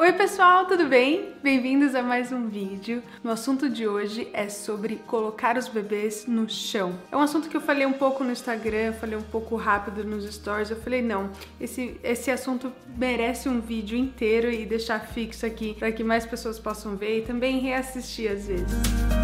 Oi pessoal, tudo bem? Bem-vindos a mais um vídeo. No assunto de hoje é sobre colocar os bebês no chão. É um assunto que eu falei um pouco no Instagram, falei um pouco rápido nos stories. Eu falei, não, esse, esse assunto merece um vídeo inteiro e deixar fixo aqui para que mais pessoas possam ver e também reassistir às vezes.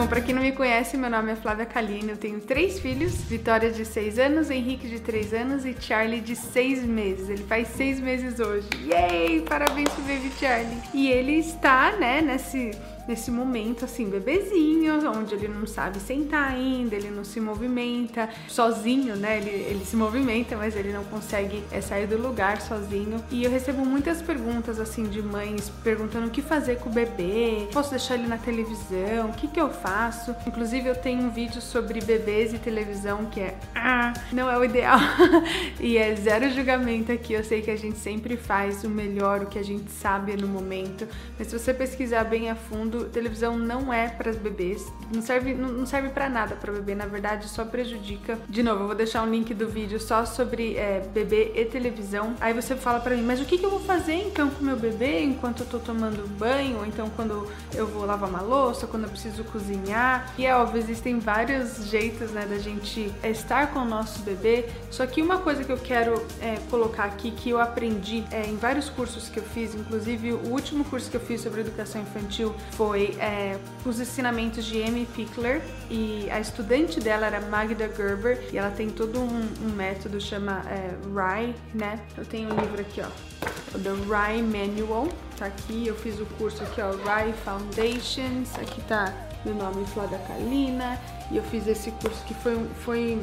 Bom, para quem não me conhece, meu nome é Flávia Kalina, eu tenho três filhos, Vitória de 6 anos, Henrique de 3 anos e Charlie de 6 meses. Ele faz 6 meses hoje. Yay! Parabéns pro baby Charlie. E ele está, né, nesse nesse momento, assim, bebezinho, onde ele não sabe sentar ainda, ele não se movimenta sozinho, né? Ele, ele se movimenta, mas ele não consegue é, sair do lugar sozinho. E eu recebo muitas perguntas, assim, de mães perguntando o que fazer com o bebê, posso deixar ele na televisão, o que que eu faço? Inclusive, eu tenho um vídeo sobre bebês e televisão que é, ah, não é o ideal. e é zero julgamento aqui, eu sei que a gente sempre faz o melhor, o que a gente sabe no momento, mas se você pesquisar bem a fundo, televisão não é para bebês, não serve, não, serve para nada para bebê, na verdade só prejudica. De novo, eu vou deixar um link do vídeo só sobre é, bebê e televisão. Aí você fala para mim, mas o que, que eu vou fazer então com meu bebê enquanto eu tô tomando banho, ou então quando eu vou lavar uma louça, quando eu preciso cozinhar? E é óbvio, existem vários jeitos, né, da gente estar com o nosso bebê. Só que uma coisa que eu quero é, colocar aqui que eu aprendi é, em vários cursos que eu fiz, inclusive o último curso que eu fiz sobre educação infantil foi é, os ensinamentos de Amy Pickler e a estudante dela era Magda Gerber e ela tem todo um, um método chama é, RAI, né? Eu tenho um livro aqui, ó, o The RAI Manual, tá aqui. Eu fiz o curso aqui, ó, RAI Foundations. Aqui tá meu nome, Flávia Kalina, e eu fiz esse curso que foi, foi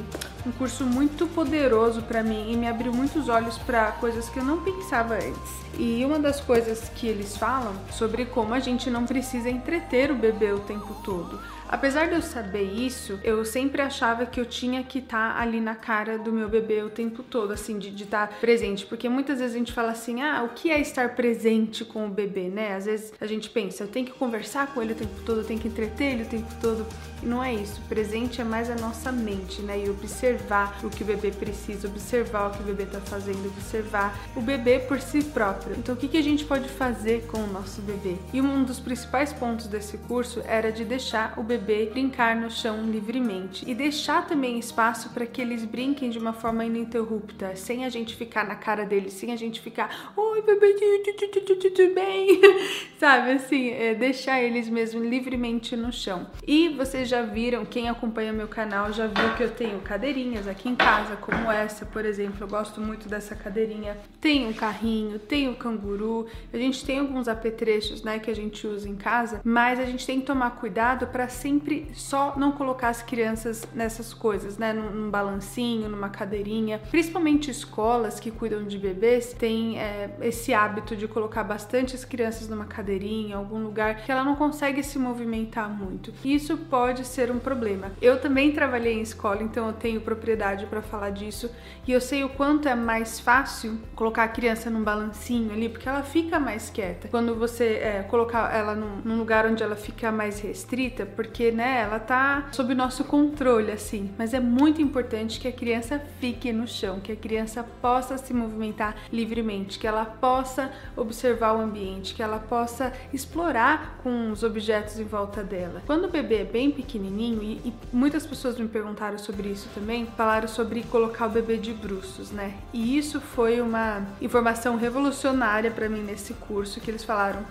um curso muito poderoso para mim e me abriu muitos olhos para coisas que eu não pensava antes. E uma das coisas que eles falam sobre como a gente não precisa entreter o bebê o tempo todo. Apesar de eu saber isso, eu sempre achava que eu tinha que estar tá ali na cara do meu bebê o tempo todo, assim, de estar tá presente. Porque muitas vezes a gente fala assim, ah, o que é estar presente com o bebê, né? Às vezes a gente pensa, eu tenho que conversar com ele o tempo todo, eu tenho que entreter ele o tempo todo. E não é isso. Presente é mais a nossa mente, né? E observar o que o bebê precisa, observar o que o bebê tá fazendo, observar o bebê por si próprio. Então, o que, que a gente pode fazer com o nosso bebê? E um dos principais pontos desse curso era de deixar o bebê bebê brincar no chão livremente e deixar também espaço para que eles brinquem de uma forma ininterrupta, sem a gente ficar na cara deles, sem a gente ficar, oi bebezinho, tudo bem? Sabe assim, é deixar eles mesmo livremente no chão. E vocês já viram, quem acompanha meu canal já viu que eu tenho cadeirinhas aqui em casa, como essa, por exemplo. Eu gosto muito dessa cadeirinha. Tem um carrinho, tem o um canguru. A gente tem alguns apetrechos, né, que a gente usa em casa, mas a gente tem que tomar cuidado para sempre só não colocar as crianças nessas coisas, né? Num, num balancinho, numa cadeirinha. Principalmente escolas que cuidam de bebês têm é, esse hábito de colocar bastante as crianças numa cadeirinha, em algum lugar que ela não consegue se movimentar muito. Isso pode ser um problema. Eu também trabalhei em escola, então eu tenho propriedade para falar disso e eu sei o quanto é mais fácil colocar a criança num balancinho ali, porque ela fica mais quieta. Quando você é, colocar ela num, num lugar onde ela fica mais restrita, porque né, ela tá sob nosso controle, assim. Mas é muito importante que a criança fique no chão, que a criança possa se movimentar livremente, que ela possa observar o ambiente, que ela possa explorar com os objetos em volta dela. Quando o bebê é bem pequenininho, e, e muitas pessoas me perguntaram sobre isso também, falaram sobre colocar o bebê de bruços, né? E isso foi uma informação revolucionária para mim nesse curso que eles falaram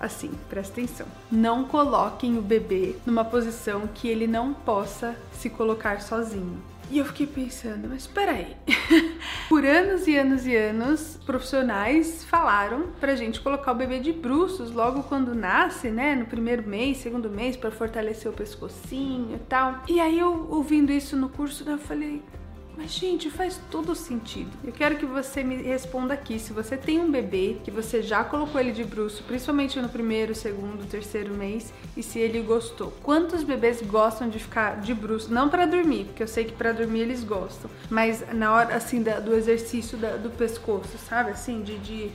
Assim, presta atenção. Não coloquem o bebê numa posição que ele não possa se colocar sozinho. E eu fiquei pensando, mas peraí. Por anos e anos e anos, profissionais falaram pra gente colocar o bebê de bruços logo quando nasce, né? No primeiro mês, segundo mês, para fortalecer o pescocinho e tal. E aí eu ouvindo isso no curso, eu falei, mas, gente, faz todo sentido. Eu quero que você me responda aqui. Se você tem um bebê que você já colocou ele de bruxo, principalmente no primeiro, segundo, terceiro mês, e se ele gostou. Quantos bebês gostam de ficar de bruxo? Não para dormir, porque eu sei que para dormir eles gostam, mas na hora, assim, do exercício do pescoço, sabe? Assim, de, de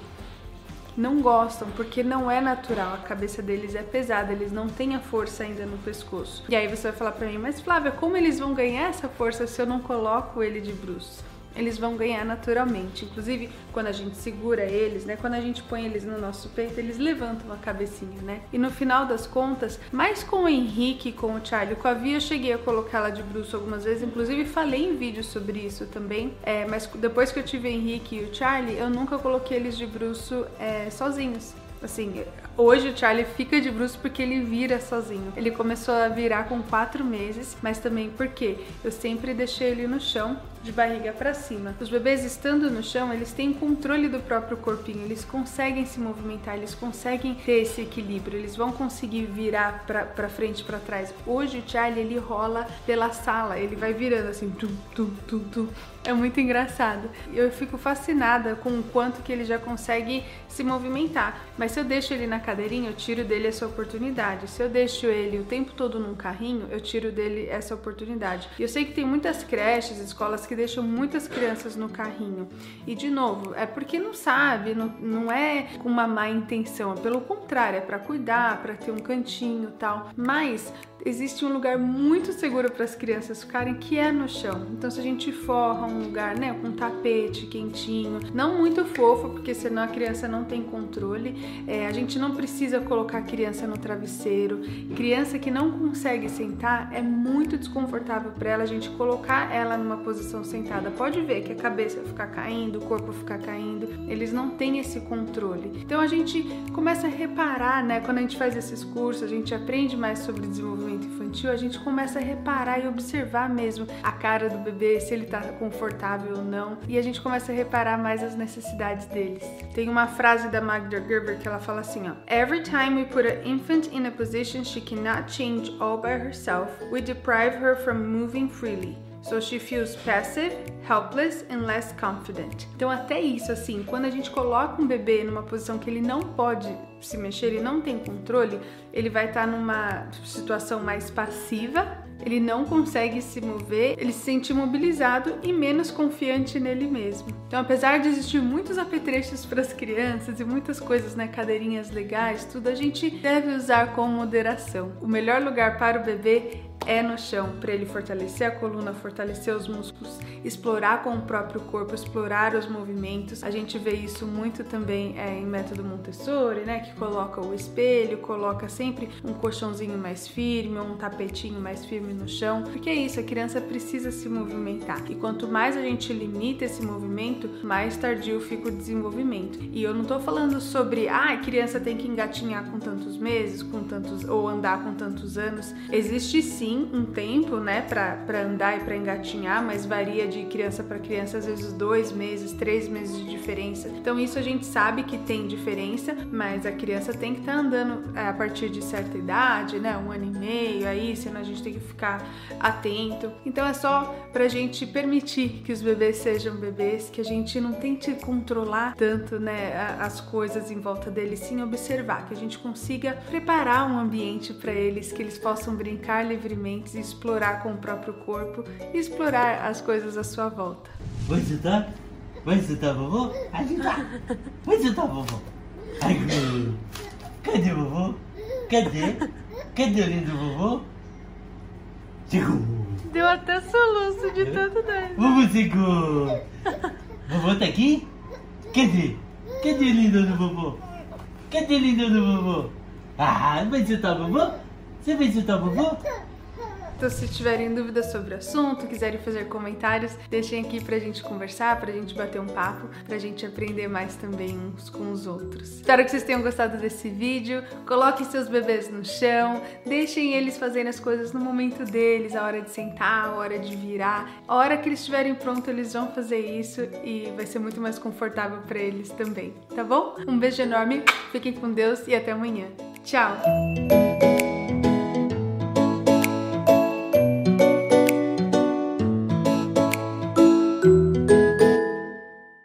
não gostam porque não é natural, a cabeça deles é pesada, eles não têm a força ainda no pescoço. E aí você vai falar para mim, mas Flávia, como eles vão ganhar essa força se eu não coloco ele de bruços? Eles vão ganhar naturalmente. Inclusive, quando a gente segura eles, né? Quando a gente põe eles no nosso peito, eles levantam a cabecinha, né? E no final das contas, mais com o Henrique, com o Charlie, com a Via, eu cheguei a colocar ela de bruxo algumas vezes, inclusive falei em vídeo sobre isso também. É, mas depois que eu tive o Henrique e o Charlie, eu nunca coloquei eles de bruxo é, sozinhos. Assim, hoje o Charlie fica de bruxo porque ele vira sozinho. Ele começou a virar com quatro meses, mas também porque eu sempre deixei ele no chão de barriga para cima. Os bebês estando no chão, eles têm controle do próprio corpinho, eles conseguem se movimentar, eles conseguem ter esse equilíbrio, eles vão conseguir virar para frente, para trás. Hoje o Charlie ele rola pela sala, ele vai virando assim, tum, tum, tum, tum. É muito engraçado. Eu fico fascinada com o quanto que ele já consegue se movimentar. Mas se eu deixo ele na cadeirinha, eu tiro dele essa oportunidade. Se eu deixo ele o tempo todo num carrinho, eu tiro dele essa oportunidade. E eu sei que tem muitas creches, escolas que deixam muitas crianças no carrinho. E de novo, é porque não sabe, não, não é com uma má intenção, é pelo contrário, é para cuidar, para ter um cantinho tal. Mas existe um lugar muito seguro para as crianças ficarem que é no chão. Então se a gente forra um lugar, né, com um tapete quentinho, não muito fofo, porque senão a criança não tem controle. É, a gente não precisa colocar a criança no travesseiro. Criança que não consegue sentar é muito desconfortável para ela a gente colocar ela numa posição sentada. Pode ver que a cabeça ficar caindo, o corpo ficar caindo. Eles não têm esse controle. Então a gente começa a reparar, né, quando a gente faz esses cursos, a gente aprende mais sobre desenvolvimento a gente começa a reparar e observar mesmo a cara do bebê, se ele tá confortável ou não, e a gente começa a reparar mais as necessidades deles. Tem uma frase da Magda Gerber que ela fala assim, ó: Every time we put an infant in a position she cannot change all by herself, we deprive her from moving freely. So she feels passive, helpless and less confident. Então até isso assim, quando a gente coloca um bebê numa posição que ele não pode se mexer, ele não tem controle, ele vai estar tá numa situação mais passiva, ele não consegue se mover, ele se sente imobilizado e menos confiante nele mesmo. Então, apesar de existir muitos apetrechos para as crianças e muitas coisas, né, cadeirinhas legais, tudo, a gente deve usar com moderação. O melhor lugar para o bebê é no chão para ele fortalecer a coluna, fortalecer os músculos, explorar com o próprio corpo, explorar os movimentos. A gente vê isso muito também é, em método Montessori, né, que coloca o espelho, coloca sempre um colchãozinho mais firme, um tapetinho mais firme no chão, porque é isso, a criança precisa se movimentar. E quanto mais a gente limita esse movimento, mais tardio fica o desenvolvimento. E eu não tô falando sobre, ah, a criança tem que engatinhar com tantos meses, com tantos ou andar com tantos anos. Existe sim sim um tempo, né, para andar e para engatinhar, mas varia de criança para criança, às vezes dois meses, três meses de diferença. Então isso a gente sabe que tem diferença, mas a criança tem que estar tá andando é, a partir de certa idade, né, um ano e meio, aí, senão a gente tem que ficar atento. Então é só pra gente permitir que os bebês sejam bebês, que a gente não tente controlar tanto, né, as coisas em volta deles, sim observar, que a gente consiga preparar um ambiente para eles, que eles possam brincar livremente explorar com o próprio corpo e explorar as coisas à sua volta. Vai ajudar? Vai ajudar vovô? Ajudar! Vai ajudar vovô? Ai, cadê vovô? Cadê? Cadê o lindo vovô? Chegou! Deu até soluço de tanto dar. Vovô chegou! Vovô tá aqui? Cadê? Cadê o lindo do vovô? Cadê o lindo do vovô? Ah, vai ajudar vovô? Você vai ajudar vovô? Então, se tiverem dúvidas sobre o assunto, quiserem fazer comentários, deixem aqui pra gente conversar, pra gente bater um papo, pra gente aprender mais também uns com os outros. Espero que vocês tenham gostado desse vídeo. Coloquem seus bebês no chão, deixem eles fazerem as coisas no momento deles, a hora de sentar, a hora de virar. A hora que eles estiverem prontos, eles vão fazer isso e vai ser muito mais confortável para eles também, tá bom? Um beijo enorme, fiquem com Deus e até amanhã. Tchau!